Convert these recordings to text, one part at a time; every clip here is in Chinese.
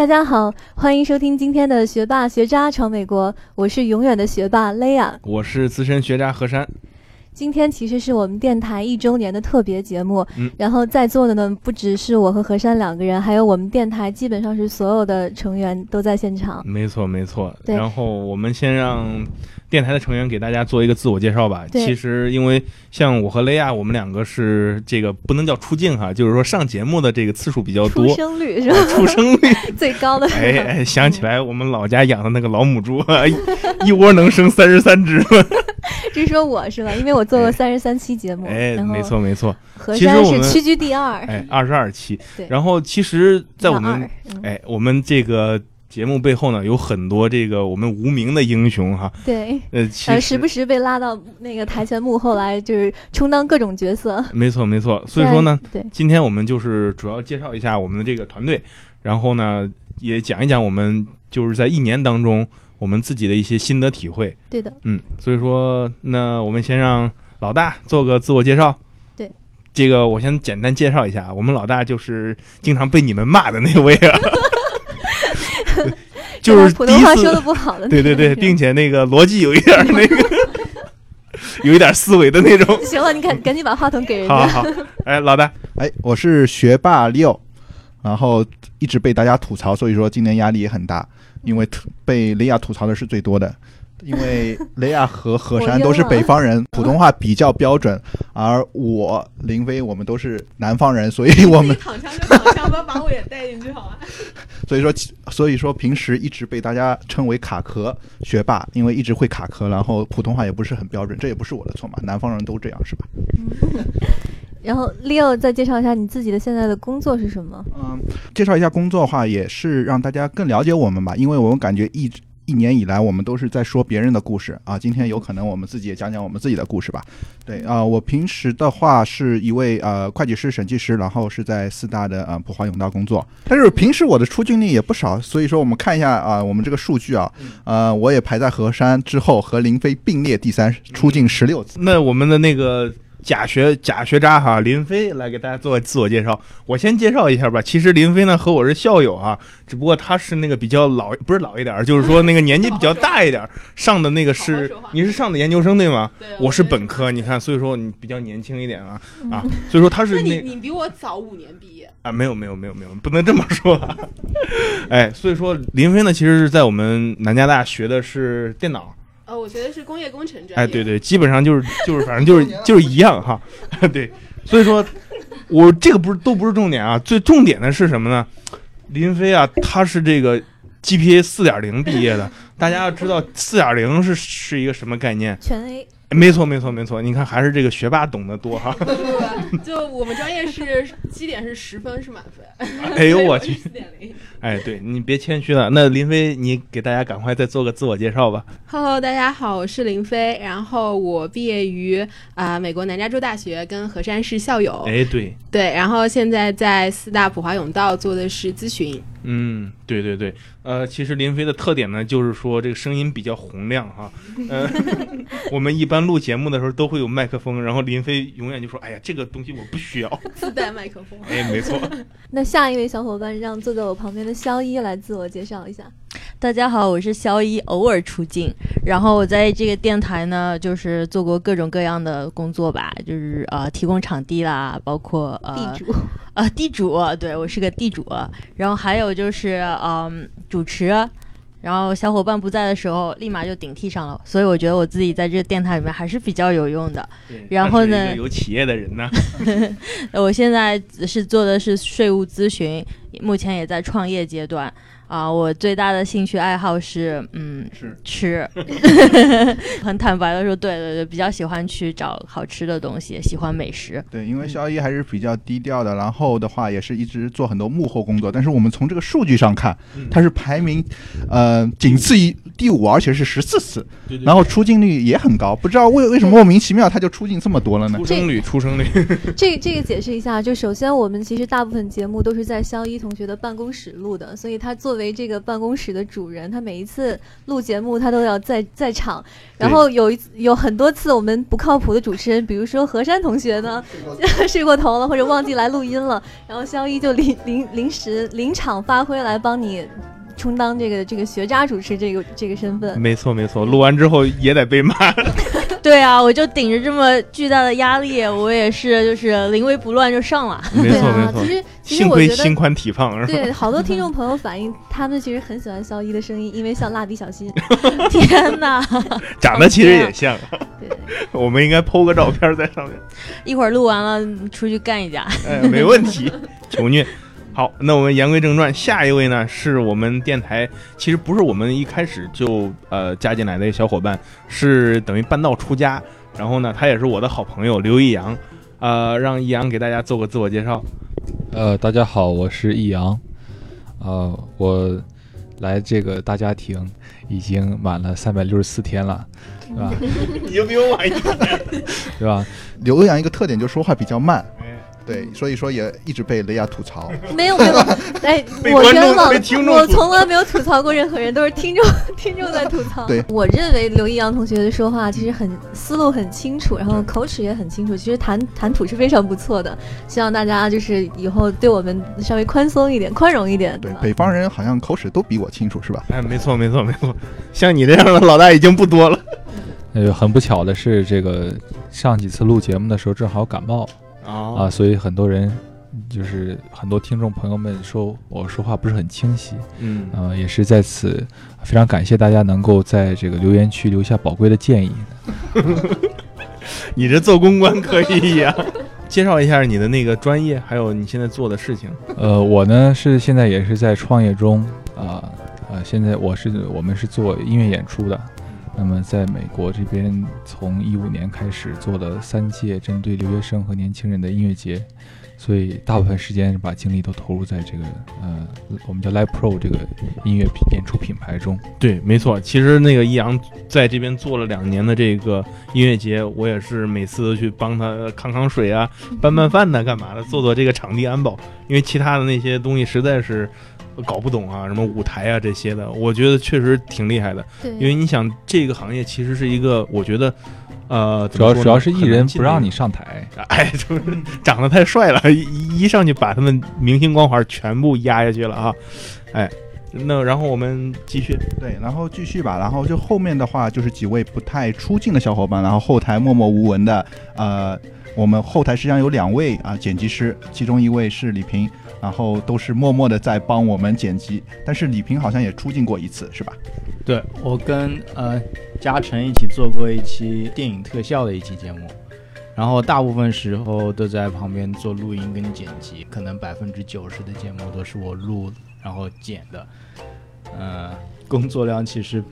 大家好，欢迎收听今天的学霸学渣闯美国，我是永远的学霸 Lea，，我是资深学渣何山。今天其实是我们电台一周年的特别节目，嗯，然后在座的呢不只是我和何山两个人，还有我们电台基本上是所有的成员都在现场。没错，没错。对然后我们先让电台的成员给大家做一个自我介绍吧。其实因为像我和雷亚，我们两个是这个不能叫出镜哈，就是说上节目的这个次数比较多出多，生率是吧？出生率。最高的。哎哎，想起来我们老家养的那个老母猪，啊 一 一窝能生三十三只。这是说我是吧？因为我做过三十三期节目，哎，没错没错。其实我们是屈居第二。哎，二十二期。对然后其实，在我们嗯哎我们这个节目背后呢，有很多这个我们无名的英雄哈。对，呃，呃，时不时被拉到那个台前幕后来，就是充当各种角色。没错没错。所以说呢，对，今天我们就是主要介绍一下我们的这个团队，然后呢，也讲一讲我们就是在一年当中我们自己的一些心得体会。对的，嗯，所以说，那我们先让老大做个自我介绍。对，这个我先简单介绍一下，我们老大就是经常被你们骂的那位啊，就是普通话说的不好的对对对，并且那个逻辑有一点那个，有一点思维的那种。行了，你赶赶紧把话筒给人好家。好好，哎，老大，哎，我是学霸六，然后一直被大家吐槽，所以说今年压力也很大，因为吐被雷亚吐槽的是最多的。因为雷亚和何山都是北方人，普通话比较标准，而我林飞我们都是南方人，所以我们躺枪就躺枪吧，把我也带进去好吗？所以说所以说平时一直被大家称为卡壳学霸，因为一直会卡壳，然后普通话也不是很标准，这也不是我的错嘛，南方人都这样是吧？然后 Leo 再介绍一下你自己的现在的工作是什么？嗯，介绍一下工作的话，也是让大家更了解我们吧，因为我们感觉一直一年以来，我们都是在说别人的故事啊。今天有可能我们自己也讲讲我们自己的故事吧。对啊、我平时的话是一位呃会计师、审计师，然后是在四大的呃普华永道工作。但是平时我的出镜率也不少，所以说我们看一下啊、我们这个数据啊，呃，我也排在何山之后，和林飞并列第三，出镜十六次。那我们的那个假学假学渣哈林飞来给大家做个自我介绍。我先介绍一下吧。其实林飞呢和我是校友啊，只不过他是那个比较老，不是老一点儿，就是说那个年纪比较大一点儿，上的那个是你是上的研究生对吗？对我是本科，你看，所以说你比较年轻一点啊啊，嗯所以说他是那你那你比我早五年毕业，啊，没有没有没有没有，不能这么说。哎，所以说林飞呢，其实是在我们南加大学的是电脑。呃，我觉得是工业工程专业。哎，对对，基本上就是就是反正就是 就是一样哈。对，所以说我这个不是都不是重点啊，最重点的是什么呢？林飞啊，他是这个 GPA 四点零毕业的，大家要知道四点零是是一个什么概念？全 A。没错没错没错，你看还是这个学霸懂得多哈。不不不，就我们专业是基点是十分是满分。哎呦我去！四点零。哎，对你别谦虚了。那林飞，你给大家赶快再做个自我介绍吧。Hello，大家好，我是林飞，然后我毕业于啊、美国南加州大学，跟何山是校友。哎，对，对，然后现在在四大普华永道做的是咨询。嗯，对对对，呃，其实林飞的特点呢，就是说这个声音比较洪亮哈。呃，我们一般录节目的时候都会有麦克风，然后林飞永远就说：“哎呀，这个东西我不需要。自带麦克风”。哎，没错，那下一位小伙伴让坐在我旁边的肖一来自我介绍一下。大家好，我是肖一，偶尔出镜。然后我在这个电台呢，就是做过各种各样的工作吧，就是呃提供场地啦，包括呃地主，呃地主，对我是个地主。然后还有就是嗯主持，然后小伙伴不在的时候，立马就顶替上了。所以我觉得我自己在这个电台里面还是比较有用的。然后呢有企业的人呢，呃 我现在是做的是税务咨询，目前也在创业阶段。啊、我最大的兴趣爱好是，嗯，是吃，很坦白的说，对对对，比较喜欢去找好吃的东西，喜欢美食。对，因为肖一还是比较低调的，然后的话也是一直做很多幕后工作，但是我们从这个数据上看，嗯他是排名，呃，仅次于第五，而且是十四次，对对然后出镜率也很高，不知道为为什么莫名其妙他就出镜这么多了呢？出生率，出生率，这这个解释一下，就首先我们其实大部分节目都是在肖一同学的办公室录的，所以他作为为这个办公室的主人，他每一次录节目他都要在在场。然后有一有很多次我们不靠谱的主持人，比如说何山同学呢 睡过头了，或者忘记来录音了，然后肖一就临临临时临场发挥来帮你。充当这个这个学渣主持这个这个身份，没错没错，录完之后也得被骂。对啊，我就顶着这么巨大的压力，我也是就是临危不乱就上了。没错没错，其实幸亏心宽体胖是吧？对，好多听众朋友反映，他们其实很喜欢肖一的声音，因为像蜡笔小新。天哪，长得其实也像。对，我们应该 PO 个照片在上面。一会儿录完了出去干一架。哎，没问题，求虐。好，那我们言归正传，下一位呢是我们电台，其实不是我们一开始就呃加进来的小伙伴，是等于半道出家，然后呢，他也是我的好朋友刘易阳，呃，让易阳给大家做个自我介绍。呃，大家好，我是易阳，呃，我来这个大家庭已经满了三百六十四天了，对吧？你就比我晚一天，对吧？刘洋一个特点就是说话比较慢。对，所以说也一直被雷亚吐槽。没 有没有，哎，我冤枉，我从来没有吐槽过任何人，都是听众 听众在吐槽。对，我认为刘易阳同学的说话其实很思路很清楚，然后口齿也很清楚，其实谈谈吐是非常不错的。希望大家就是以后对我们稍微宽松一点，宽容一点。对，北方人好像口齿都比我清楚，是吧？哎，没错没错没错，像你这样的老大已经不多了。呃，很不巧的是，这个上几次录节目的时候正好感冒。啊，所以很多人就是很多听众朋友们说我说话不是很清晰，嗯，呃，也是在此非常感谢大家能够在这个留言区留下宝贵的建议。你这做公关可以呀，介绍一下你的那个专业，还有你现在做的事情。呃，我呢是现在也是在创业中，啊啊，现在我是我们是做音乐演出的。那么，在美国这边，从一五年开始做了三届针对留学生和年轻人的音乐节，所以大部分时间把精力都投入在这个呃，我们叫 Live Pro 这个音乐演出品牌中。对，没错。其实那个易阳在这边做了两年的这个音乐节，我也是每次都去帮他扛扛水啊、搬搬饭呢、干嘛的，做做这个场地安保，因为其他的那些东西实在是。搞不懂啊，什么舞台啊这些的，我觉得确实挺厉害的。对，因为你想，这个行业其实是一个，我觉得，呃，主要主要是艺人不让你上台，哎，就是 长得太帅了，一一上去把他们明星光环全部压下去了啊，哎，那然后我们继续，对，然后继续吧，然后就后面的话就是几位不太出镜的小伙伴，然后后台默默无闻的，呃，我们后台实际上有两位啊剪辑师，其中一位是李平。然后都是默默的在帮我们剪辑，但是李平好像也出镜过一次，是吧？对，我跟呃嘉诚一起做过一期电影特效的一期节目，然后大部分时候都在旁边做录音跟剪辑，可能百分之九十的节目都是我录然后剪的，嗯，工作量其实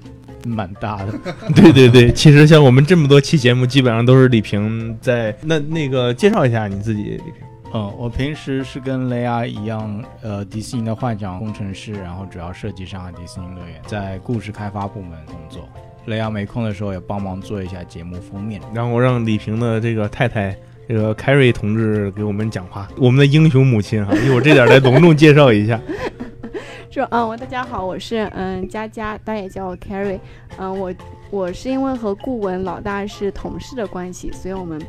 蛮大的。对对对，其实像我们这么多期节目，基本上都是李平在。那那个介绍一下你自己，李平。嗯，我平时是跟雷亚一样，呃，迪士尼的幻想工程师，然后主要设计上海迪士尼乐园，在故事开发部门工作。雷亚没空的时候也帮忙做一下节目封面。然后让李平的这个太太，这个凯瑞同志给我们讲话。我们的英雄母亲哈，一会儿这点来隆重介绍一下。说，嗯，我大家好，我是嗯佳佳，大家也叫我 Carrie。嗯，我我是因为和顾文老大是同事的关系，所以我们。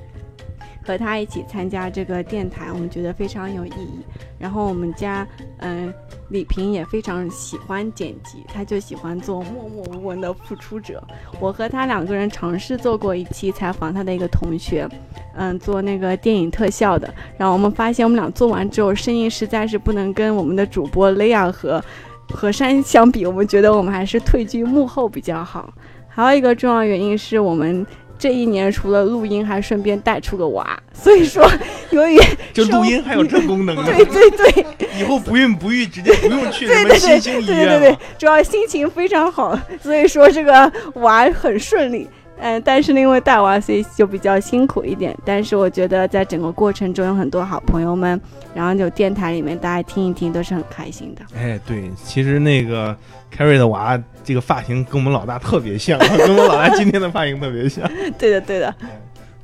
和他一起参加这个电台，我们觉得非常有意义。然后我们家，嗯，李平也非常喜欢剪辑，他就喜欢做默默无闻的付出者。我和他两个人尝试做过一期采访他的一个同学，嗯，做那个电影特效的。然后我们发现，我们俩做完之后，声音实在是不能跟我们的主播雷亚和和山相比。我们觉得我们还是退居幕后比较好。还有一个重要原因是我们。这一年除了录音，还顺便带出个娃，所以说 由于就录音还有这功能，对对对，以后不孕不育直接不用去什么新兴医院对对对，主要心情非常好，所以说这个娃很顺利。嗯，但是因为带娃，所以就比较辛苦一点。但是我觉得在整个过程中有很多好朋友们，然后就电台里面大家听一听都是很开心的。哎，对，其实那个凯瑞的娃这个发型跟我们老大特别像，跟我们老大今天的发型特别像。对的，对的。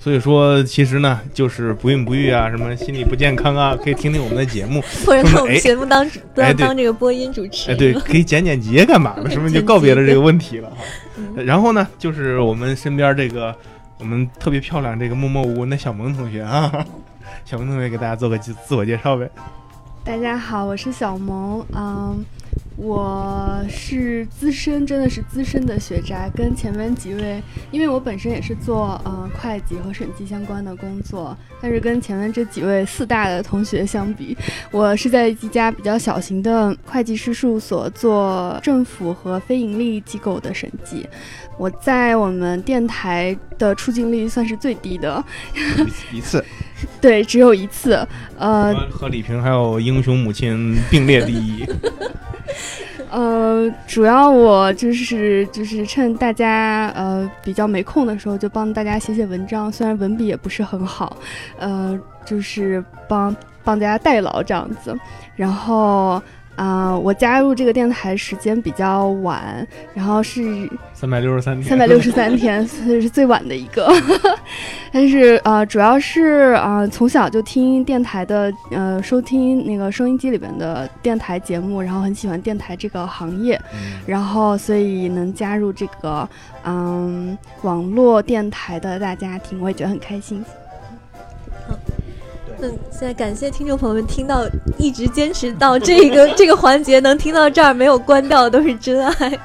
所以说，其实呢，就是不孕不育啊，什么心理不健康啊，可以听听我们的节目，或者在我们哎节目当当哎当这个播音主持。哎，对，可以剪剪辑干嘛的，是不是就告别了这个问题了 哈？然后呢，就是我们身边这个我们特别漂亮这个默默无闻的小萌同学啊，小萌同学给大家做个自自我介绍呗。大家好，我是小萌，嗯，我是资深，真的是资深的学渣，跟前面几位，因为我本身也是做呃会计和审计相关的工作，但是跟前面这几位四大的同学相比，我是在一家比较小型的会计师事务所做政府和非盈利机构的审计。我在我们电台的出镜率算是最低的，一次，对，只有一次。呃，和李萍还有英雄母亲并列第一。呃，主要我就是就是趁大家呃比较没空的时候，就帮大家写写文章，虽然文笔也不是很好，呃，就是帮帮大家代劳这样子。然后啊、我加入这个电台时间比较晚，然后是三百六十三天，三百六十三天，所 以是最晚的一个。但是呃，主要是啊、呃从小就听电台的呃，收听那个收音机里边的电台节目，然后很喜欢电台这个行业，然后所以能加入这个嗯网络电台的大家庭，我也觉得很开心。那现在感谢听众朋友们听到一直坚持到这个 这个环节，能听到这儿没有关掉都是真爱。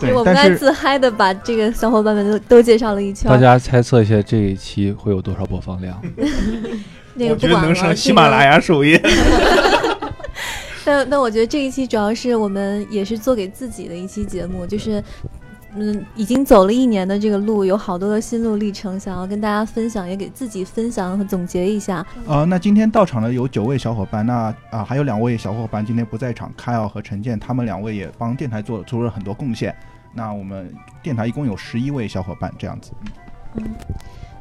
对我们但是刚才自嗨的把这个小伙伴们都都介绍了一圈。大家猜测一下这一期会有多少播放量？我觉得那个不管了，能上喜马拉雅首页。但但我觉得这一期主要是我们也是做给自己的一期节目，就是嗯，已经走了一年的这个路，有好多的心路历程，想要跟大家分享，也给自己分享和总结一下。呃，那今天到场的有九位小伙伴，那啊、还有两位小伙伴今天不在场，凯奥和陈建，他们两位也帮电台做做了很多贡献。那我们电台一共有十一位小伙伴这样子。嗯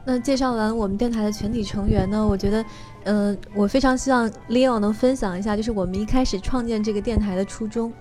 那介绍完我们电台的全体成员呢，我觉得，呃，我非常希望 Leo 能分享一下，就是我们一开始创建这个电台的初衷。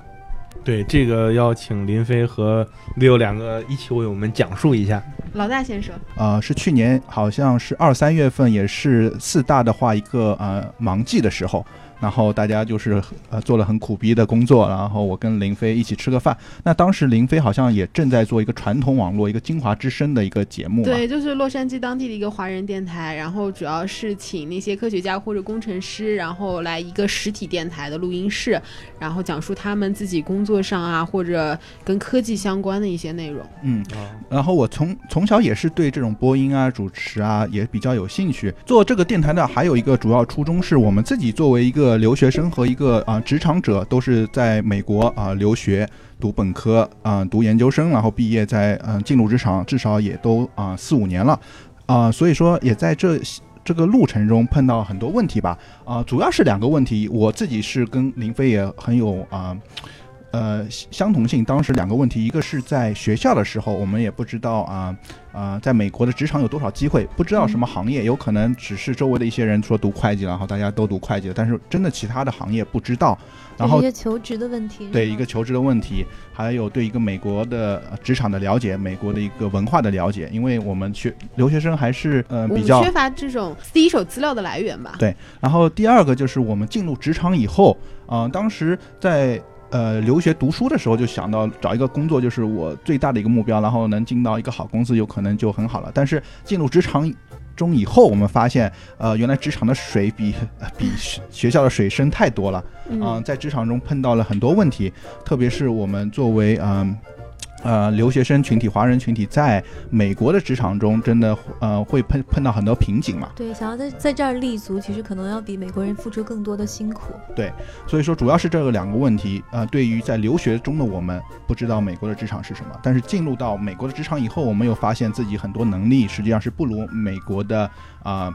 对，这个要请林飞和 Leo 两个一起为我们讲述一下。老大先说，呃，是去年好像是二三月份，也是四大的话一个呃忙季的时候，然后大家就是呃做了很苦逼的工作，然后我跟林飞一起吃个饭。那当时林飞好像也正在做一个传统网络一个精华之声的一个节目，对，就是洛杉矶当地的一个华人电台，然后主要是请那些科学家或者工程师，然后来一个实体电台的录音室，然后讲述他们自己工作上啊或者跟科技相关的一些内容。嗯，然后我从从小也是对这种播音啊、主持啊也比较有兴趣。做这个电台呢还有一个主要初衷是我们自己作为一个留学生和一个啊、职场者，都是在美国啊、留学。读本科啊、读研究生，然后毕业在嗯、进入职场，至少也都啊、四五年了，啊、所以说也在这这个路程中碰到很多问题吧，啊、主要是两个问题，我自己是跟林飞也很有啊。呃，相同性，当时两个问题，一个是在学校的时候，我们也不知道啊啊、在美国的职场有多少机会，不知道什么行业，有可能只是周围的一些人说读会计，然后大家都读会计，但是真的其他的行业不知道。然后一些求职的问题。对一个求职的问题，还有对一个美国的呃职场的了解，美国的一个文化的了解，因为我们学留学生还是呃比较缺乏这种第一手资料的来源吧。对，然后第二个就是我们进入职场以后，啊、当时在呃留学读书的时候就想到找一个工作就是我最大的一个目标，然后能进到一个好公司，有可能就很好了。但是进入职场中以后，我们发现，呃，原来职场的水比呃 比学学校的水深太多了。嗯嗯、在职场中碰到了很多问题，特别是我们作为嗯。呃，留学生群体、华人群体在美国的职场中，真的呃会碰碰到很多瓶颈嘛。对，想要在在这儿立足，其实可能要比美国人付出更多的辛苦。对所以说，主要是这个两个问题。呃，对于在留学中的我们，不知道美国的职场是什么，但是进入到美国的职场以后，我们又发现自己很多能力实际上是不如美国的啊。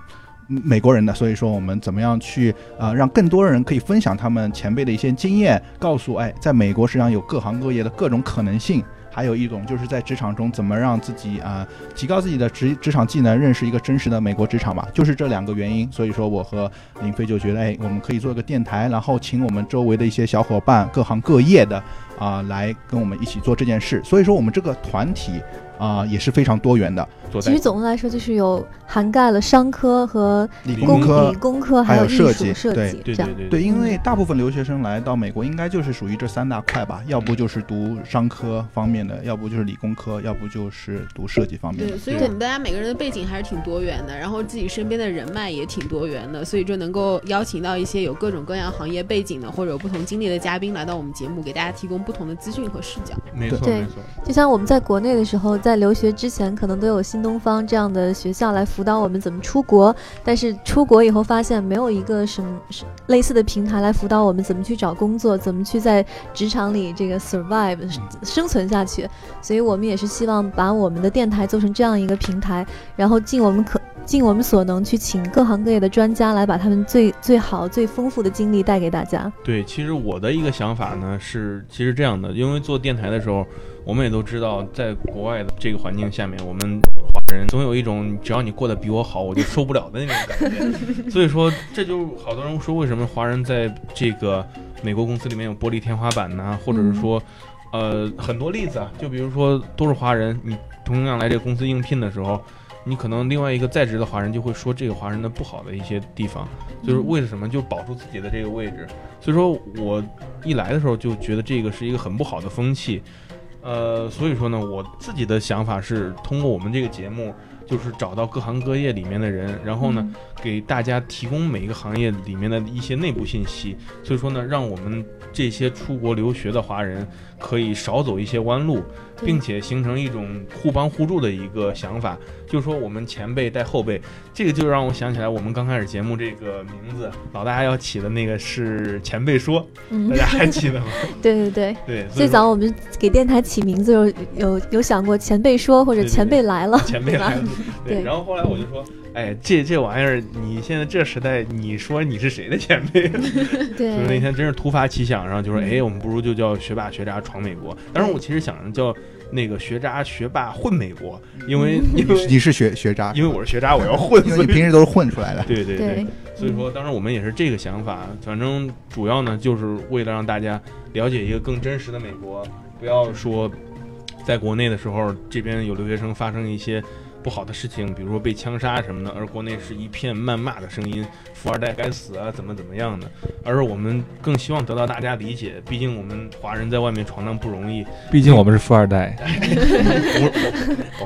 美国人的，所以说我们怎么样去呃让更多人可以分享他们前辈的一些经验，告诉哎，在美国实际上有各行各业的各种可能性，还有一种就是在职场中怎么让自己啊、提高自己的职职场技能，认识一个真实的美国职场吧，就是这两个原因。所以说我和林飞就觉得，哎，我们可以做一个电台，然后请我们周围的一些小伙伴，各行各业的啊、来跟我们一起做这件事。所以说，我们这个团体啊、也是非常多元的，其实总的来说就是有涵盖了商科和理工工科理工科还有设计对设计这样。对对对对，因为大部分留学生来到美国，应该就是属于这三大块吧，要不就是读商科方面的，要不就是理工科，要不就是读设计方面的对，。所以对我们大家每个人的背景还是挺多元的，然后自己身边的人脉也挺多元的，所以就能够邀请到一些有各种各样行业背景的或者有不同经历的嘉宾来到我们节目，给大家提供不同的资讯和视角。没错对没错，就像我们在国内的时候，在留学之前，可能都有新东方这样的学校来辅导我们怎么出国，但是出国以后发现没有一个什么是类似的平台来辅导我们怎么去找工作，怎么去在职场里这个 survive 生存下去。所以我们也是希望把我们的电台做成这样一个平台，然后尽我们可尽我们所能去请各行各业的专家来把他们最最好、最丰富的经历带给大家。对，其实我的一个想法呢是，其实这样的，因为做电台的时候，我们也都知道，在国外的这个环境下面，我们华人总有一种只要你过得比我好，我就受不了的那种感觉。所以说，这就好多人说，为什么华人在这个美国公司里面有玻璃天花板呢？或者是说，呃，很多例子啊，就比如说都是华人，你同样来这个公司应聘的时候。你可能另外一个在职的华人就会说这个华人的不好的一些地方，就是为了什么？就保住自己的这个位置。所以说我一来的时候就觉得这个是一个很不好的风气，呃，所以说呢，我自己的想法是通过我们这个节目，就是找到各行各业里面的人，然后呢，给大家提供每一个行业里面的一些内部信息。所以说呢，让我们这些出国留学的华人可以少走一些弯路，并且形成一种互帮互助的一个想法。就是说，我们前辈带后辈，这个就让我想起来，我们刚开始节目这个名字，老大要起的那个是前辈说，嗯大，家还记得吗？对 对对。对，最早我们给电台起名字有有有想过前辈说或者 前辈来了，前辈来了，对。对然后后来我就说，哎，这这玩意儿，你现在这时代，你说你是谁的前辈？对，就是那天真是突发奇想，然后就说，哎，我们不如就叫学霸学渣闯美国。当时我其实想着叫那个学渣学霸混美国，因为 因为你是你是学学渣，因为我是学渣，我要混，因为所以你平时都是混出来的。对对。对，所以说，当时我们也是这个想法，反正主要呢，就是为了让大家了解一个更真实的美国，不要说在国内的时候，这边有留学生发生一些不好的事情，比如说被枪杀什么的，而国内是一片谩骂的声音，富二代该死啊，怎么怎么样的。而我们更希望得到大家理解，毕竟我们华人在外面闯荡不容易。毕竟我们是富二代，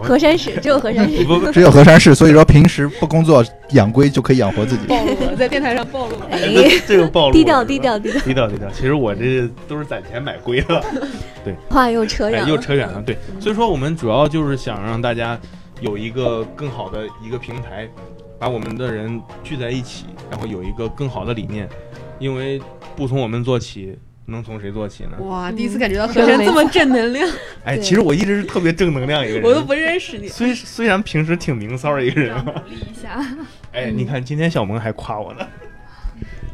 河山市只有河山市。不不，只有河山市，所以说平时不工作养龟就可以养活自己。暴露了，在电台上暴露了。哎，这个暴露了低调低调低调，低调低调。其实我这都是攒钱买龟了，对。话又扯远又扯远了。对，所以说我们主要就是想让大家有一个更好的一个平台，把我们的人聚在一起，然后有一个更好的理念。因为不从我们做起，能从谁做起呢？哇，嗯第一次感觉到何山这么正能量，哎，其实我一直是特别正能量一个人，我都不认识你。虽虽然平时挺明骚儿一个人要吧。努力一下。哎，你看今天小萌还夸我呢。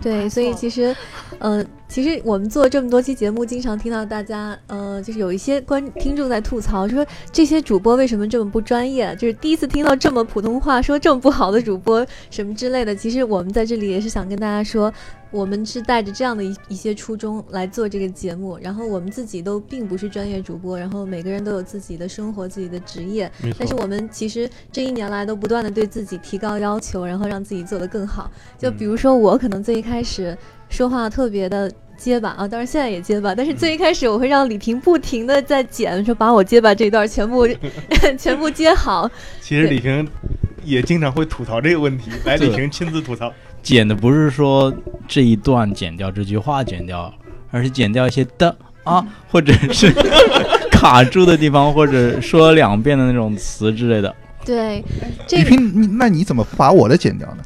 对，所以其实，呃，其实我们做这么多期节目，经常听到大家，呃，就是有一些观听众在吐槽，说这些主播为什么这么不专业？就是第一次听到这么普通话说这么不好的主播什么之类的。其实我们在这里也是想跟大家说，我们是带着这样的一一些初衷来做这个节目，然后我们自己都并不是专业主播，然后每个人都有自己的生活、自己的职业，但是我们其实这一年来都不断的对自己提高要求，然后让自己做得更好。就比如说我可能最一开始说话特别的结巴啊，当然现在也结巴，但是最一开始我会让李平不停的在剪，说把我结巴这一段全部 全部接好。其实李平也经常会吐槽这个问题，来，李平亲自吐槽。剪的不是说这一段剪掉，这句话剪掉，而是剪掉一些的 啊，或者是卡住的地方，或者说两遍的那种词之类的。对，这李平，你那你怎么把我的剪掉呢？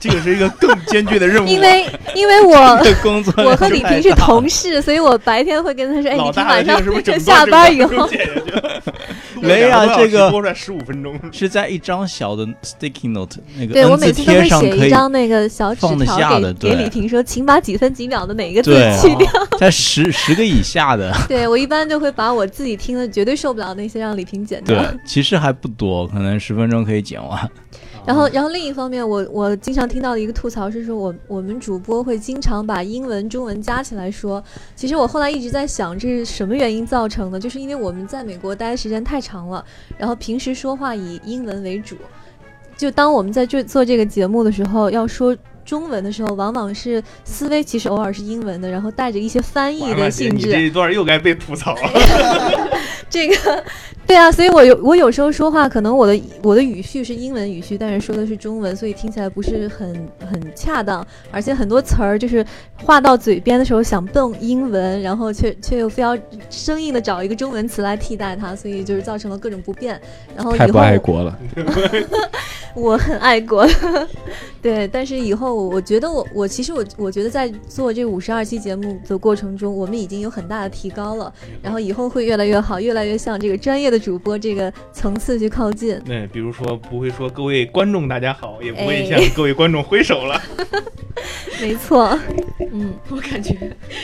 这个是一个更艰巨的任务。因为因为我 工作我和李平是同事，所以我白天会跟他说，哎，老李平大的这晚上个是不是下班以后？没呀两个多小时这个多出来十五分钟。是在一张小的 sticky note 那个对我每次都会贴上可以写一张那个小纸条给下的对给李平说，请把几分几秒的哪个字去掉。在十十个以下的。对我一般就会把我自己听的绝对受不了那些让李平剪掉。对，其实还不多，可能十分钟可以剪完。然后，然后另一方面，我我经常听到的一个吐槽是说，我我们主播会经常把英文、中文加起来说。其实我后来一直在想，这是什么原因造成的？就是因为我们在美国待的时间太长了，然后平时说话以英文为主。就当我们在做做这个节目的时候，要说中文的时候，往往是思维其实偶尔是英文的，然后带着一些翻译的性质。你这一段又该被吐槽了。这个，对啊，所以我有我有时候说话，可能我的我的语序是英文语序，但是说的是中文，所以听起来不是很很恰当，而且很多词儿就是话到嘴边的时候想蹦英文，然后却却又非要生硬的找一个中文词来替代它，所以就是造成了各种不便。然后太不爱国了。我很爱国，对，但是以后我觉得我我其实我我觉得在做这五十二期节目的过程中，我们已经有很大的提高了，然后以后会越来越好，越来越像这个专业的主播这个层次去靠近。对，比如说不会说各位观众大家好，也不会向各位观众挥手了。没错，嗯，我感觉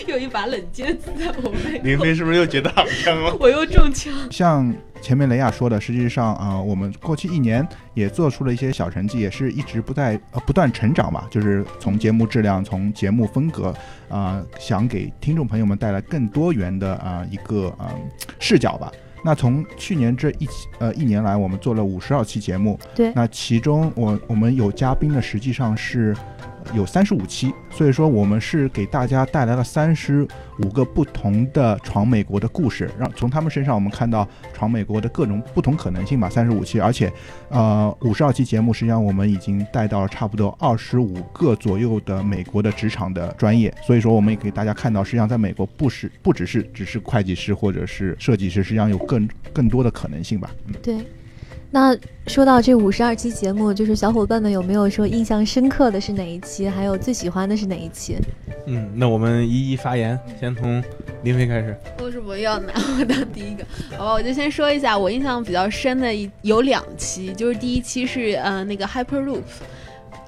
有一把冷剑刺在我背。林飞是不是又觉得好枪了？我又中枪。像。前面雷亚说的，实际上啊，我们过去一年也做出了一些小成绩，也是一直不在呃不断成长吧。就是从节目质量，从节目风格啊，想给听众朋友们带来更多元的啊一个啊视角吧。那从去年这一呃一年来，我们做了五十二期节目，对，那其中我我们有嘉宾的，实际上是。有三十五期，所以说我们是给大家带来了三十五个不同的闯美国的故事，让从他们身上我们看到闯美国的各种不同可能性吧。三十五期，而且，呃，五十二期节目实际上我们已经带到了差不多二十五个左右的美国的职场的专业，所以说我们也给大家看到，实际上在美国不是不只是只是会计师或者是设计师，实际上有更更多的可能性吧。嗯，对。那说到这五十二期节目，就是小伙伴们有没有说印象深刻的是哪一期？还有最喜欢的是哪一期？嗯，那我们一一发言，先从林飞开始。为什么要拿我当第一个？好吧，我就先说一下，我印象比较深的有两期，就是第一期是呃那个 Hyperloop。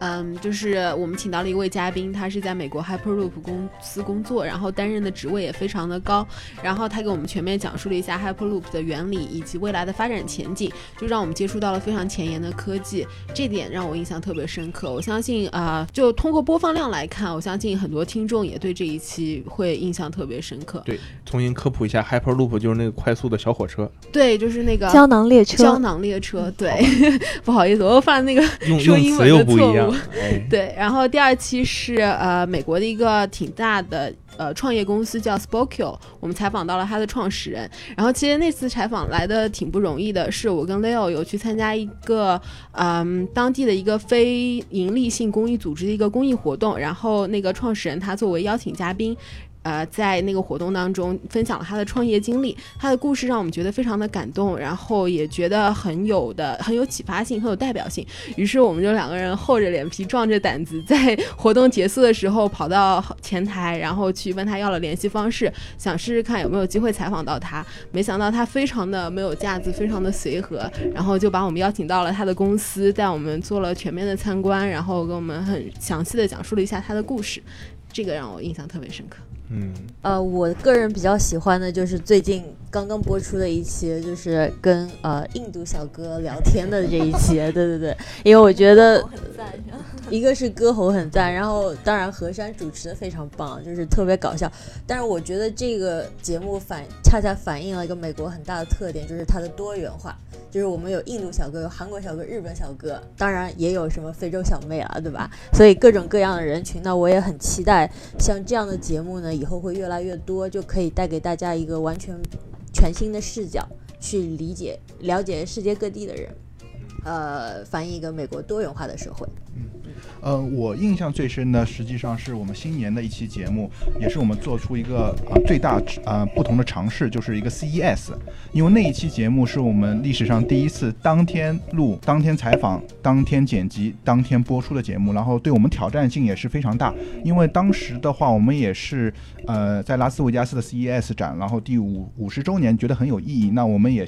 嗯，就是我们请到了一位嘉宾，他是在美国 Hyperloop 公司工作，然后担任的职位也非常的高，然后他给我们全面讲述了一下 Hyperloop 的原理以及未来的发展前景，就让我们接触到了非常前沿的科技，这点让我印象特别深刻。我相信啊，就通过播放量来看，我相信很多听众也对这一期会印象特别深刻。对，重新科普一下，Hyperloop 就是那个快速的小火车。对，就是那个胶囊列车。胶囊列车，对，不好意思，我又犯那个说英文的错误。对，然后第二期是呃美国的一个挺大的呃创业公司叫 Spokeo，我们采访到了他的创始人。然后其实那次采访来的挺不容易的，是我跟 Leo 有去参加一个嗯当地的一个非盈利性公益组织的一个公益活动，然后那个创始人他作为邀请嘉宾。呃，在那个活动当中分享了他的创业经历，他的故事让我们觉得非常的感动，然后也觉得很有的很有启发性，很有代表性。于是我们就两个人厚着脸皮，壮着胆子，在活动结束的时候跑到前台，然后去问他要了联系方式，想试试看有没有机会采访到他。没想到他非常的没有架子，非常的随和，然后就把我们邀请到了他的公司，带我们做了全面的参观，然后跟我们很详细的讲述了一下他的故事，这个让我印象特别深刻。嗯，呃，我个人比较喜欢的就是最近刚刚播出的一期，就是跟呃印度小哥聊天的这一期，对对对，因为我觉得一个是歌喉很赞，然后当然何山主持的非常棒，就是特别搞笑，但是我觉得这个节目反恰恰反映了一个美国很大的特点，就是它的多元化。就是我们有印度小哥，有韩国小哥，日本小哥，当然也有什么非洲小妹啊，对吧？所以各种各样的人群呢，我也很期待像这样的节目呢，以后会越来越多，就可以带给大家一个完全全新的视角，去理解、了解世界各地的人，呃，反映一个美国多元化的社会。呃，我印象最深的实际上是我们新年的一期节目，也是我们做出一个啊最大啊不同的尝试，就是一个 CES。因为那一期节目是我们历史上第一次当天录、当天采访、当天剪辑、当天播出的节目，然后对我们挑战性也是非常大。因为当时的话，我们也是呃在拉斯维加斯的 CES 展，然后第五五十周年，觉得很有意义。那我们也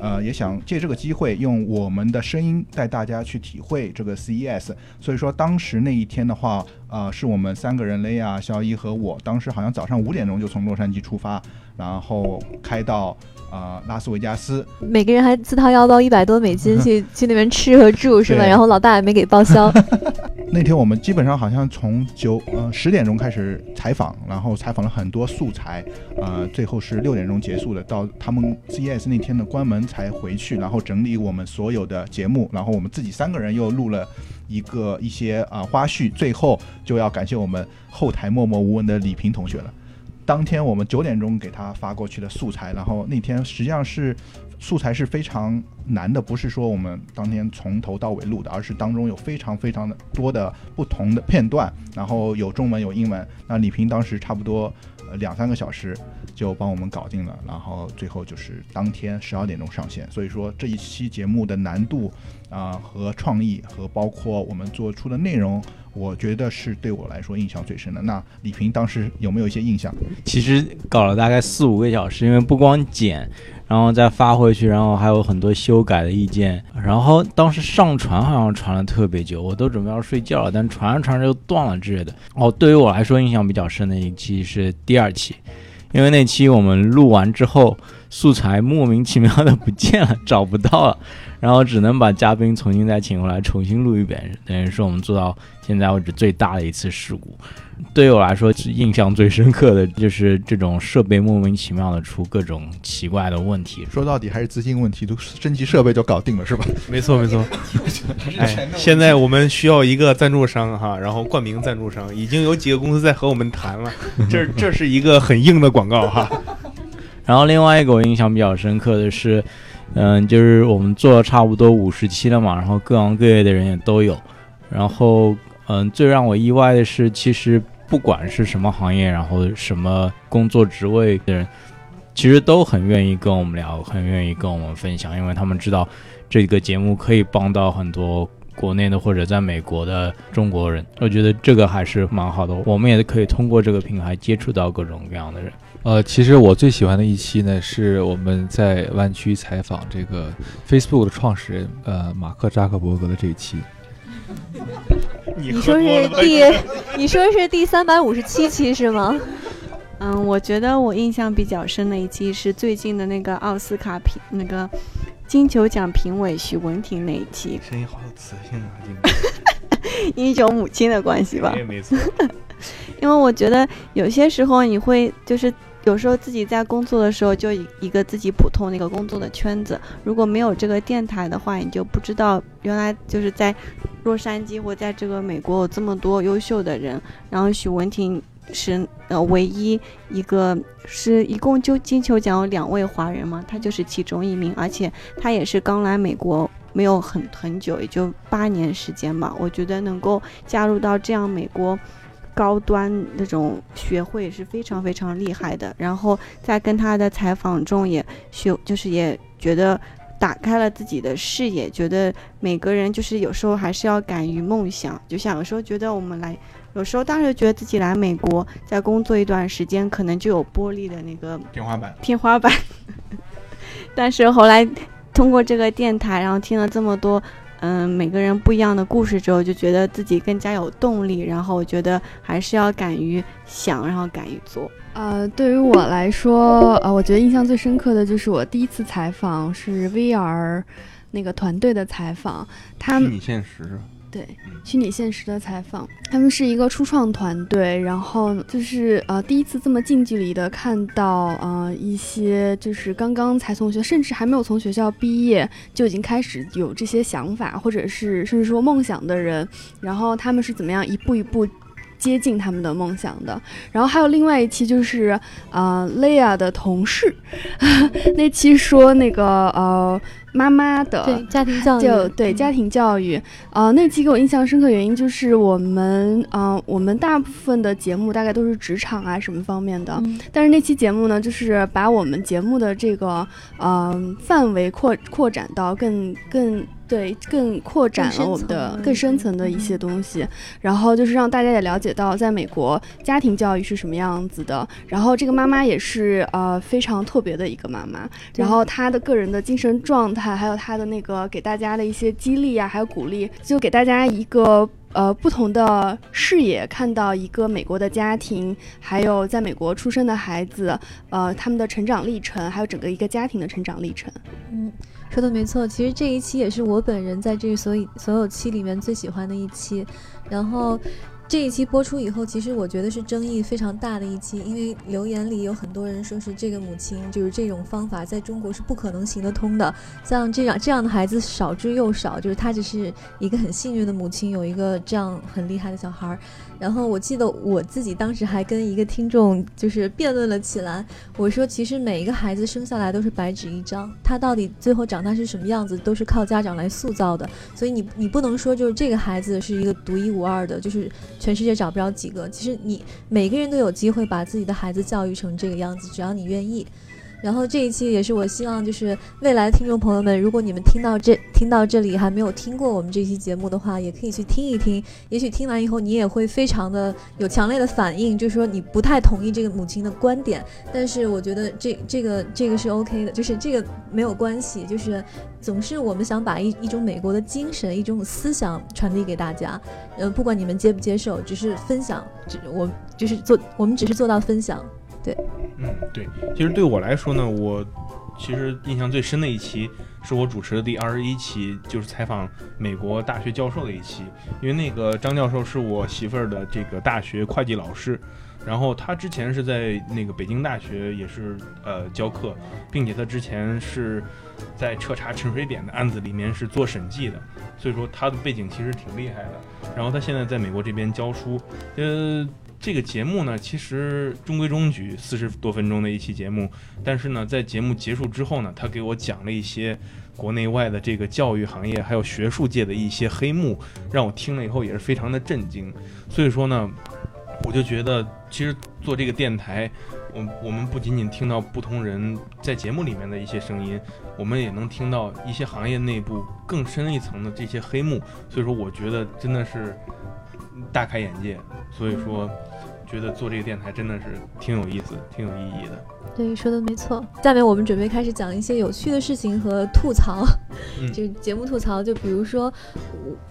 呃也想借这个机会，用我们的声音带大家去体会这个 CES。所以说当时那一天的话，呃，是我们三个人，雷亚、肖一和我，当时好像早上五点钟就从洛杉矶出发，然后开到呃拉斯维加斯。每个人还自掏腰包一百多美金去 去那边吃和住是吧？然后老大也没给报销。那天我们基本上好像从九呃十点钟开始采访，然后采访了很多素材，呃，最后是六点钟结束的。到他们 CES 那天的关门才回去，然后整理我们所有的节目，然后我们自己三个人又录了一个一些啊、花絮，最后就要感谢我们后台默默无闻的李平同学了。当天我们九点钟给他发过去的素材，然后那天实际上是素材是非常难的，不是说我们当天从头到尾录的，而是当中有非常非常的多的不同的片段，然后有中文有英文。那李平当时差不多呃两三个小时就帮我们搞定了，然后最后就是当天十二点钟上线。所以说这一期节目的难度啊、和创意和包括我们做出的内容。我觉得是对我来说印象最深的。那李平当时有没有一些印象？其实搞了大概四五个小时，因为不光剪，然后再发回去，然后还有很多修改的意见。然后当时上传好像传了特别久，我都准备要睡觉了，但传着传着就断了之类的。哦，对于我来说印象比较深的一期是第二期，因为那期我们录完之后，素材莫名其妙的不见了，找不到了，然后只能把嘉宾重新再请回来重新录一遍，等于是我们做到现在为止最大的一次事故。对我来说，是印象最深刻的就是这种设备莫名其妙的出各种奇怪的问题。说到底还是资金问题，都升级设备就搞定了，是吧？没 错没错。哎，现在我们需要一个赞助商哈，然后冠名赞助商已经有几个公司在和我们谈了，这这是一个很硬的广告哈。然后另外一个我印象比较深刻的是，嗯，就是我们做了差不多五十期了嘛，然后各行各业的人也都有。然后，嗯，最让我意外的是，其实不管是什么行业，然后什么工作职位的人，其实都很愿意跟我们聊，很愿意跟我们分享，因为他们知道这个节目可以帮到很多国内的或者在美国的中国人。我觉得这个还是蛮好的，我们也可以通过这个平台接触到各种各样的人。呃，其实我最喜欢的一期呢，是我们在湾区采访这个 Facebook 的创始人，呃，马克扎克伯格的这一期。你你说是第，你说是第三百五十七期是吗？嗯，我觉得我印象比较深的一期是最近的那个奥斯卡评那个金球奖评委许文婷那一期，声音好有磁性啊，今天。一种母亲的关系吧。哎，没错。因为我觉得有些时候你会就是有时候自己在工作的时候就一一个自己普通的一个工作的圈子，如果没有这个电台的话，你就不知道原来就是在洛杉矶或在这个美国有这么多优秀的人。然后许文婷是呃唯一一个是一共就金球奖有两位华人嘛，他就是其中一名，而且他也是刚来美国。没有很很久，也就八年时间吧。我觉得能够加入到这样美国高端那种学会是非常非常厉害的。然后在跟他的采访中也学，就是也觉得打开了自己的视野，觉得每个人就是有时候还是要敢于梦想。就像有时候觉得我们来，有时候当时觉得自己来美国在工作一段时间，可能就有玻璃的那个天花板，天花板。但是后来通过这个电台，然后听了这么多。嗯，每个人不一样的故事之后，就觉得自己更加有动力。然后我觉得还是要敢于想，然后敢于做。呃，对于我来说，呃，我觉得印象最深刻的就是我第一次采访是 VR 那个团队的采访，他们虚拟现实是吧？对，虚拟现实的采访，他们是一个初创团队，然后就是呃第一次这么近距离的看到呃一些就是刚刚才从学，甚至还没有从学校毕业就已经开始有这些想法，或者是甚至说梦想的人，然后他们是怎么样一步一步。接近他们的梦想的，然后还有另外一期就是呃雷亚的同事。那期说那个呃妈妈的对家庭教育，就对家庭教育，呃那期给我印象深刻原因就是我们呃我们大部分的节目大概都是职场啊什么方面的，嗯。但是那期节目呢，就是把我们节目的这个嗯、范围扩扩展到更更。对，更扩展了我们的更深层的一些东西，然后就是让大家也了解到，在美国家庭教育是什么样子的。然后这个妈妈也是呃非常特别的一个妈妈，然后她的个人的精神状态，还有她的那个给大家的一些激励啊，还有鼓励，就给大家一个呃不同的视野看到一个美国的家庭，还有在美国出生的孩子，呃他们的成长历程，还有整个一个家庭的成长历程。嗯，说的没错，其实这一期也是我本人在这所有所有期里面最喜欢的一期，然后。这一期播出以后，其实我觉得是争议非常大的一期，因为留言里有很多人说是这个母亲就是这种方法在中国是不可能行得通的，像这样这样的孩子少之又少，就是她只是一个很幸运的母亲，有一个这样很厉害的小孩儿。然后我记得我自己当时还跟一个听众就是辩论了起来，我说其实每一个孩子生下来都是白纸一张，他到底最后长大是什么样子，都是靠家长来塑造的，所以你你不能说就是这个孩子是一个独一无二的，就是全世界找不着几个，其实你每个人都有机会把自己的孩子教育成这个样子，只要你愿意。然后这一期也是我希望，就是未来的听众朋友们，如果你们听到这听到这里还没有听过我们这期节目的话，也可以去听一听。也许听完以后，你也会非常的有强烈的反应，就是说你不太同意这个母亲的观点。但是我觉得这这个这个是 OK 的，就是这个没有关系。就是总是我们想把一一种美国的精神、一种思想传递给大家。呃，不管你们接不接受，只是分享，只我就是做，我们只是做到分享。对，嗯，对，其实对我来说呢，我其实印象最深的一期是我主持的第二十一期，就是采访美国大学教授的一期，因为那个张教授是我媳妇儿的这个大学会计老师，然后他之前是在那个北京大学也是呃教课，并且他之前是在彻查陈水扁的案子里面是做审计的，所以说他的背景其实挺厉害的，然后他现在在美国这边教书，呃。这个节目呢，其实中规中矩，四十多分钟的一期节目。但是呢，在节目结束之后呢，他给我讲了一些国内外的这个教育行业还有学术界的一些黑幕，让我听了以后也是非常的震惊。所以说呢，我就觉得，其实做这个电台，我我们不仅仅听到不同人在节目里面的一些声音，我们也能听到一些行业内部更深一层的这些黑幕。所以说，我觉得真的是大开眼界。所以说。觉得做这个电台真的是挺有意思、挺有意义的。对，说的没错。下面我们准备开始讲一些有趣的事情和吐槽，就是节目吐槽。就比如说，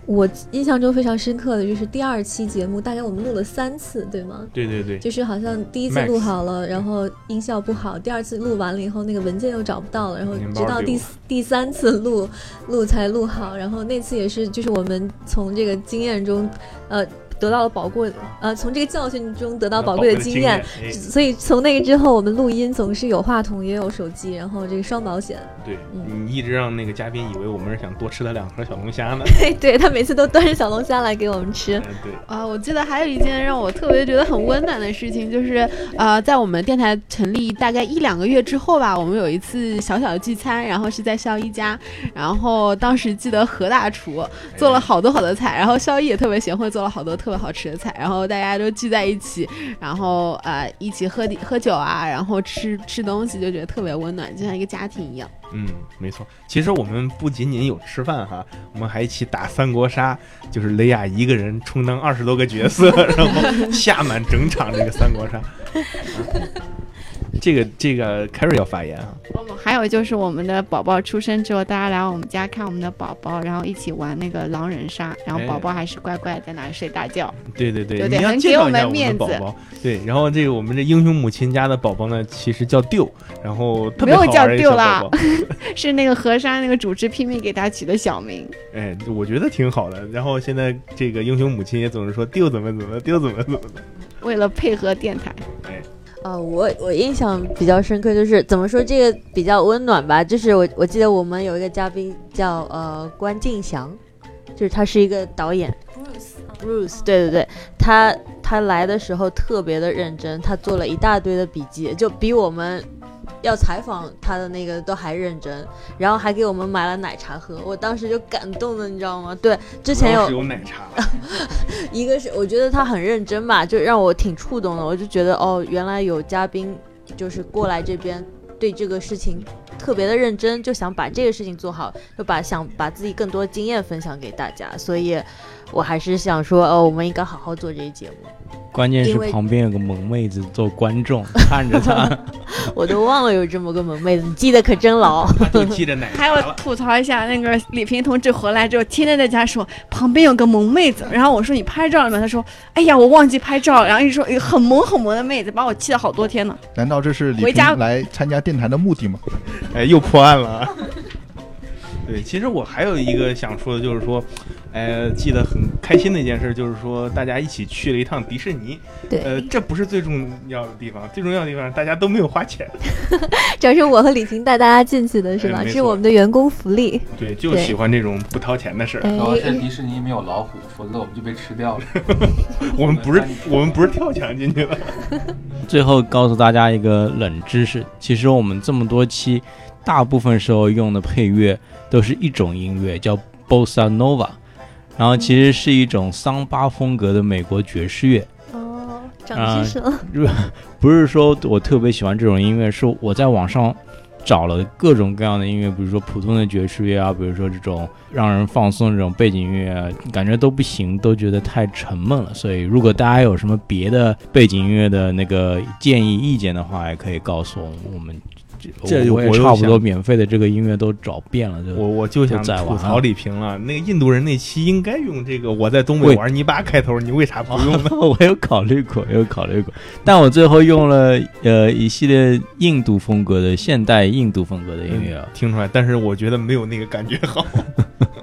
我印象中非常深刻的就是第二期节目，大概我们录了三次，对吗？对对对。就是好像第一次录好了，然后音效不好；第二次录完了以后，那个文件又找不到了，然后直到第第三次录录才录好。然后那次也是，就是我们从这个经验中，呃。得到了宝贵，呃，从这个教训中得到宝贵的经验，所以从那个之后，我们录音总是有话筒也有手机，然后这个双保险。对，你一直让那个嘉宾以为我们是想多吃他两盒小龙虾呢。对，对他每次都端着小龙虾来给我们吃。对啊，我记得还有一件让我特别觉得很温暖的事情，就是呃，在我们电台成立大概一两个月之后吧，我们有一次小小的聚餐，然后是在肖一家，然后当时记得何大厨做了好多好多菜，然后肖一也特别贤惠，做了好多特。别好吃的菜，然后大家都聚在一起，然后呃一起喝喝酒啊，然后吃吃东西，就觉得特别温暖，就像一个家庭一样。嗯，没错。其实我们不仅仅有吃饭哈，我们还一起打三国杀，就是雷亚一个人充当二十多个角色，然后下满整场这个三国杀。这个这个 Carry 要发言啊！还有就是我们的宝宝出生之后，大家来我们家看我们的宝宝，然后一起玩那个狼人杀，然后宝宝还是乖乖在那里睡大觉。对对对，你要给我们面子。对，然后这个我们这英雄母亲家的宝宝呢，其实叫 Diu，然后没有叫 Diu 啦，是那个河山那个主持拼命给他取的小名。哎，我觉得挺好的。然后现在这个英雄母亲也总是说 Diu 怎么怎么，Diu 怎么怎么的，为了配合电台。哎。呃，我我印象比较深刻，就是怎么说这个比较温暖吧，就是我我记得我们有一个嘉宾叫呃关敬祥，就是他是一个导演，Bruce，Bruce，对对对，他他来的时候特别的认真，他做了一大堆的笔记，就比我们。要采访他的那个都还认真，然后还给我们买了奶茶喝，我当时就感动的，你知道吗？对，之前有有奶茶，一个是我觉得他很认真吧，就让我挺触动的，我就觉得哦，原来有嘉宾就是过来这边对这个事情特别的认真，就想把这个事情做好，就把想把自己更多经验分享给大家，所以我还是想说，哦，我们应该好好做这些节目。关键是旁边有个萌妹子做观众看着他，我都忘了有这么个萌妹子，你记得可真牢。你 记着奶还有吐槽一下，那个李平同志回来之后，天天在家说旁边有个萌妹子，然后我说你拍照了吗？他说哎呀我忘记拍照了，然后一直说哎很萌很萌的妹子，把我气了好多天呢。难道这是李回家平来参加电台的目的吗？哎，又破案了啊。对，其实我还有一个想说的，就是说，呃，记得很开心的一件事，就是说大家一起去了一趟迪士尼。对，呃，这不是最重要的地方，最重要的地方大家都没有花钱。这是我和李婷带大家进去的是吧？哎没错这是我们的员工福利。对，就喜欢这种不掏钱的事儿。哎主要是迪士尼没有老虎，否则我们就被吃掉了。我们不是我们不是跳墙进去的。最后告诉大家一个冷知识，其实我们这么多期，大部分时候用的配乐都是一种音乐，叫 bossa nova，然后其实是一种桑巴风格的美国爵士乐。哦，长知识了。不是说我特别喜欢这种音乐，是我在网上找了各种各样的音乐，比如说普通的爵士乐啊，比如说这种让人放松这种背景音乐啊，感觉都不行，都觉得太沉闷了。所以如果大家有什么别的背景音乐的那个建议意见的话，也可以告诉我们。我们这我也差不多免费的这个音乐都找遍了，就我我就想吐槽李平了，那个印度人那期应该用这个“我在东北玩泥巴”开头，你为啥不用呢？我有考虑过，有考虑过，但我最后用了呃一系列印度风格的现代印度风格的音乐啊。听出来，但是我觉得没有那个感觉好。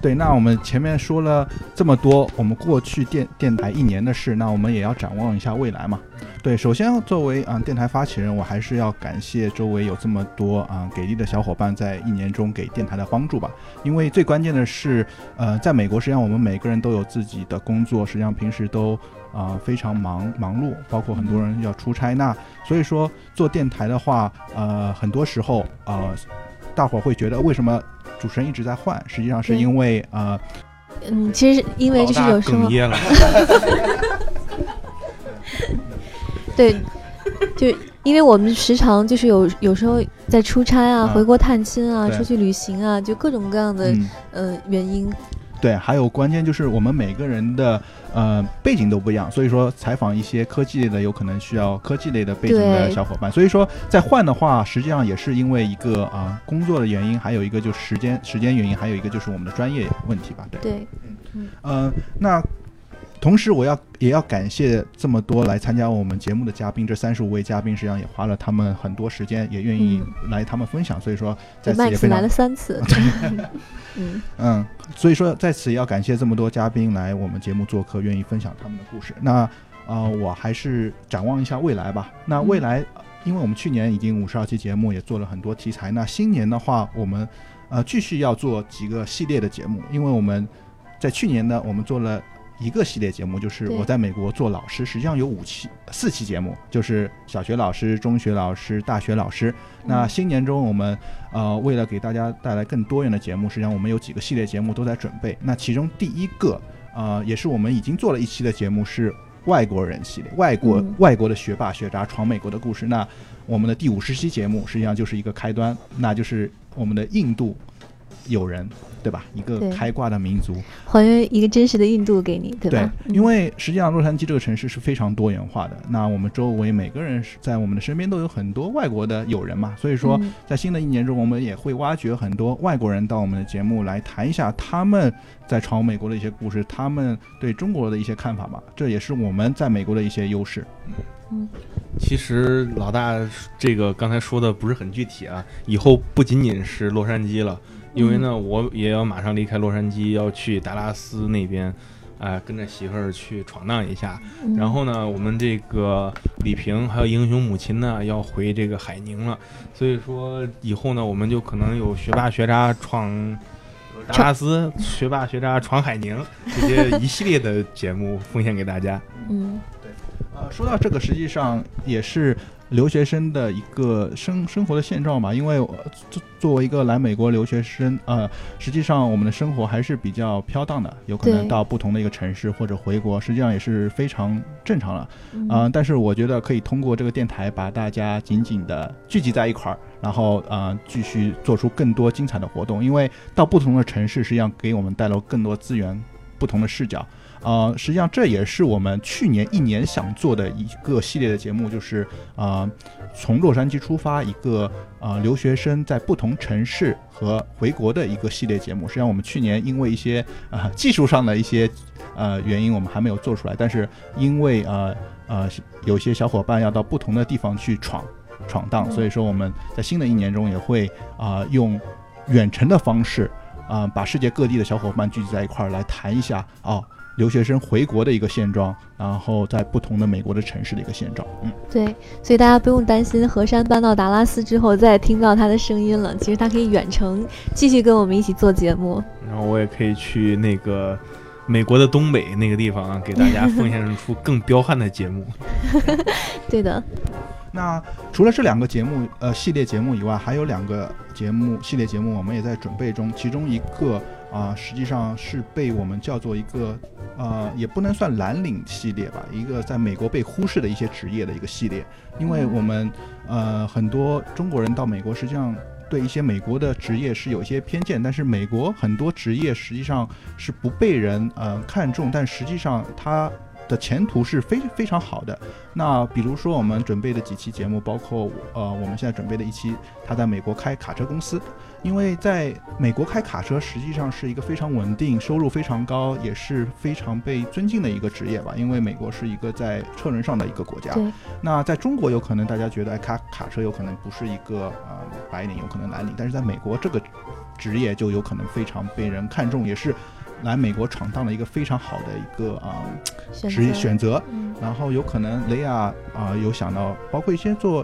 对，那我们前面说了这么多，我们过去电电台一年的事，那我们也要展望一下未来嘛。对，首先作为啊、电台发起人，我还是要感谢周围有这么多啊、给力的小伙伴在一年中给电台的帮助吧。因为最关键的是，呃，在美国，实际上我们每个人都有自己的工作，实际上平时都啊、非常忙忙碌，包括很多人要出差。那所以说做电台的话，呃，很多时候呃，大伙儿会觉得为什么主持人一直在换？实际上是因为呃，嗯，其实是因为就是有时候。对，就因为我们时常就是有有时候在出差啊、啊回国探亲啊、对出去旅行啊，就各种各样的嗯，呃原因。对，还有关键就是我们每个人的呃背景都不一样，所以说采访一些科技类的，有可能需要科技类的背景的小伙伴。所以说在换的话，实际上也是因为一个啊、工作的原因，还有一个就是时间时间原因，还有一个就是我们的专业问题吧。对，对，嗯、那同时我要也要感谢这么多来参加我们节目的嘉宾，这三十五位嘉宾实际上也花了他们很多时间，也愿意来他们分享，所以说在此也非常来了三次。嗯，嗯，所以说在此也要感谢这么多嘉宾来我们节目做客，愿意分享他们的故事。那呃，我还是展望一下未来吧。那未来，呃因为我们去年已经五十二期节目，也做了很多题材。那新年的话，我们呃继续要做几个系列的节目，因为我们在去年呢，我们做了。一个系列节目就是我在美国做老师，实际上有五期、四期节目，就是小学老师、中学老师、大学老师。那新年中我们呃，为了给大家带来更多元的节目，实际上我们有几个系列节目都在准备。那其中第一个，呃，也是我们已经做了一期的节目是外国人系列，外国、嗯外国的学霸学渣闯美国的故事。那我们的第五十期节目实际上就是一个开端，那就是我们的印度友人，对吧？一个开挂的民族。还原一个真实的印度给你，对吧？对因为实际上洛杉矶这个城市是非常多元化的。那我们周围每个人是在我们的身边都有很多外国的友人嘛，所以说嗯在新的一年中，我们也会挖掘很多外国人到我们的节目来谈一下他们在闯美国的一些故事，他们对中国的一些看法吧。这也是我们在美国的一些优势。嗯其实老大这个刚才说的不是很具体啊，以后不仅仅是洛杉矶了，因为呢，我也要马上离开洛杉矶，要去达拉斯那边，哎、跟着媳妇儿去闯荡一下。嗯然后呢，我们这个李平还有英雄母亲呢，要回这个海宁了，所以说以后呢，我们就可能有学霸学渣闯。达拉斯学霸学渣闯海宁这些一系列的节目奉献给大家。嗯，对呃，说到这个，实际上也是留学生的一个生生活的现状吧。因为我作作为一个来美国留学生，呃，实际上我们的生活还是比较飘荡的，有可能到不同的一个城市或者回国，实际上也是非常正常了。嗯呃，但是我觉得可以通过这个电台把大家紧紧的聚集在一块儿，然后呃继续做出更多精彩的活动。因为到不同的城市，实际上给我们带来更多资源，不同的视角。呃，实际上这也是我们去年一年想做的一个系列的节目，就是呃，从洛杉矶出发，一个呃留学生在不同城市和回国的一个系列节目。实际上我们去年因为一些呃技术上的一些呃原因，我们还没有做出来，但是因为呃呃有些小伙伴要到不同的地方去闯闯荡，所以说我们在新的一年中也会啊、用远程的方式啊、把世界各地的小伙伴聚集在一块儿来谈一下哦。留学生回国的一个现状，然后在不同的美国的城市的一个现状，嗯，对，所以大家不用担心何山搬到达拉斯之后再听到他的声音了。其实他可以远程继续跟我们一起做节目。然后我也可以去那个美国的东北那个地方啊，给大家奉献出更彪悍的节目。对的，那除了这两个节目，呃，系列节目以外，还有两个节目系列节目，我们也在准备中。其中一个啊、实际上是被我们叫做一个，呃，也不能算蓝领系列吧，一个在美国被忽视的一些职业的一个系列。因为我们呃很多中国人到美国，实际上对一些美国的职业是有一些偏见，但是美国很多职业实际上是不被人呃看重，但实际上它的前途是非非常好的。那比如说我们准备的几期节目，包括呃我们现在准备的一期，他在美国开卡车公司，因为在美国开卡车实际上是一个非常稳定、收入非常高，也是非常被尊敬的一个职业吧。因为美国是一个在车轮上的一个国家。那在中国有可能大家觉得哎开卡车有可能不是一个呃白领，有可能蓝领，但是在美国这个职业就有可能非常被人看重，也是来美国闯荡的一个非常好的一个啊、职业选择。嗯然后有可能雷亚啊、有想到，包括一些做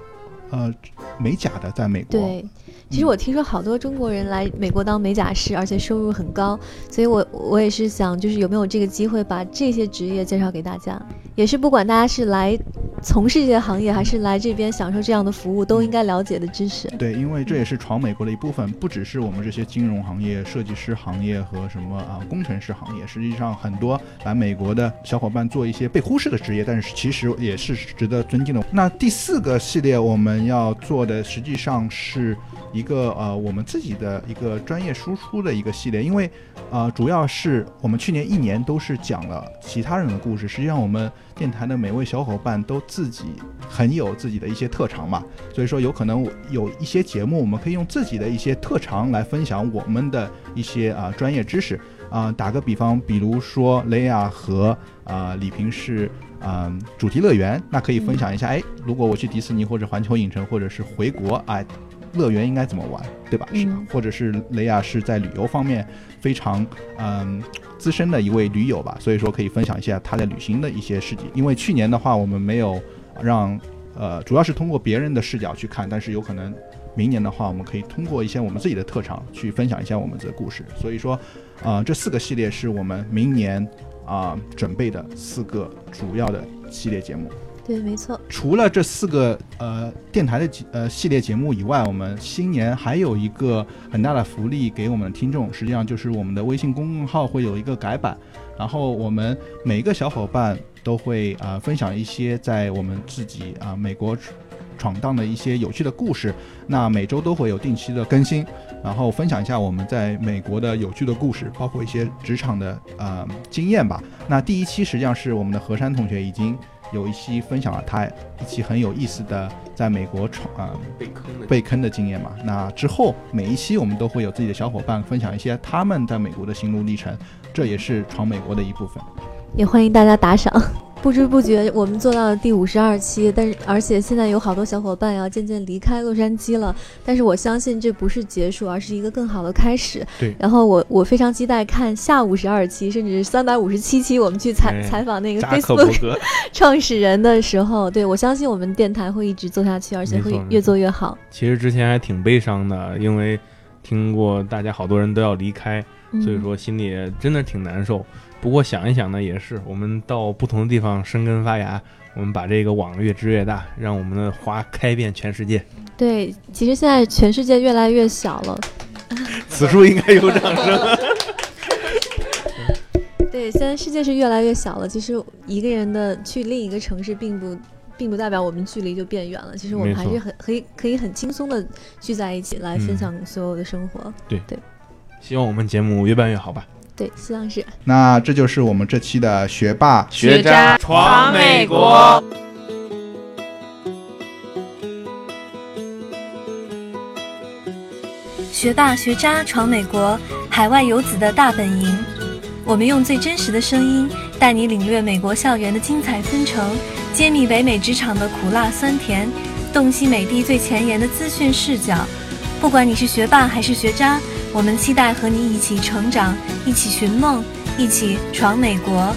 呃美甲的，在美国。对，其实我听说好多中国人来美国当美甲师，而且收入很高，所以我我也是想，就是有没有这个机会把这些职业介绍给大家，也是不管大家是来从事这些行业，还是来这边享受这样的服务，都应该了解的知识。对，因为这也是闯美国的一部分，不只是我们这些金融行业、设计师行业和什么啊工程师行业，实际上很多来美国的小伙伴做一些被忽视的职业，但是其实也是值得尊敬的。那第四个系列我们要做的，实际上是一个呃我们自己的一个专业输出的一个系列，因为呃主要是我们去年一年都是讲了其他人的故事，实际上我们电台的每位小伙伴都自己很有自己的一些特长嘛，所以说有可能有一些节目我们可以用自己的一些特长来分享我们的一些啊、专业知识啊、打个比方，比如说雷亚和啊、李平是啊、主题乐园，那可以分享一下，哎，如果我去迪士尼或者环球影城或者是回国，哎。乐园应该怎么玩，对吧？是，嗯或者是雷亚是在旅游方面非常嗯资深的一位驴友吧，所以说可以分享一下他在旅行的一些事迹。因为去年的话，我们没有让呃，主要是通过别人的视角去看，但是有可能明年的话，我们可以通过一些我们自己的特长去分享一下我们的故事。所以说，呃，这四个系列是我们明年啊、准备的四个主要的系列节目。对，没错。除了这四个呃电台的节呃系列节目以外，我们新年还有一个很大的福利给我们的听众，实际上就是我们的微信公众号会有一个改版，然后我们每一个小伙伴都会啊、呃分享一些在我们自己啊、美国闯荡的一些有趣的故事，那每周都会有定期的更新，然后分享一下我们在美国的有趣的故事，包括一些职场的呃经验吧。那第一期实际上是我们的何山同学已经有一期分享了他一期很有意思的在美国闯啊、被坑的被坑的经验嘛。那之后每一期我们都会有自己的小伙伴分享一些他们在美国的心路历程，这也是闯美国的一部分。也欢迎大家打赏。不知不觉，我们做到了第五十二期，但是而且现在有好多小伙伴要渐渐离开洛杉矶了。但是我相信这不是结束，而是一个更好的开始。对然后我我非常期待看下五十二期，甚至是三百五十七期，我们去采、哎采访那个 Facebook 格，创始人的时候，对我相信我们电台会一直做下去，而且会越做越好。其实之前还挺悲伤的，因为听过大家好多人都要离开，嗯所以说心里真的挺难受。不过想一想呢，也是我们到不同的地方生根发芽，我们把这个网越织越大，让我们的花开遍全世界。对，其实现在全世界越来越小了。此处应该有掌声。对，现在世界是越来越小了。其实一个人的去另一个城市，并不并不代表我们距离就变远了。其实我们还是很可以可以很轻松的聚在一起来分嗯享所有的生活。对对希望我们节目越办越好吧。对，希望是。那这就是我们这期的学霸学渣闯美国。学霸学渣闯美国，海外游子的大本营。我们用最真实的声音，带你领略美国校园的精彩纷呈，揭秘北美职场的苦辣酸甜，洞悉美帝最前沿的资讯视角。不管你是学霸还是学渣，我们期待和你一起成长，一起寻梦，一起闯美国。